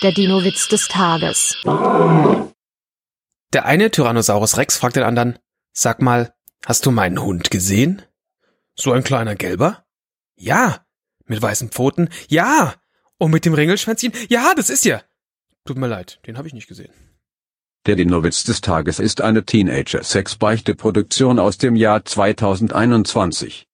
Der Dino-Witz des Tages. Der eine Tyrannosaurus Rex fragt den anderen, sag mal, hast du meinen Hund gesehen? So ein kleiner Gelber? Ja. Mit weißen Pfoten? Ja. Und mit dem Ringelschwänzchen? Ja, das ist ja. Tut mir leid, den habe ich nicht gesehen. Der Dino-Witz des Tages ist eine Teenager-Sex-Beichte-Produktion aus dem Jahr 2021.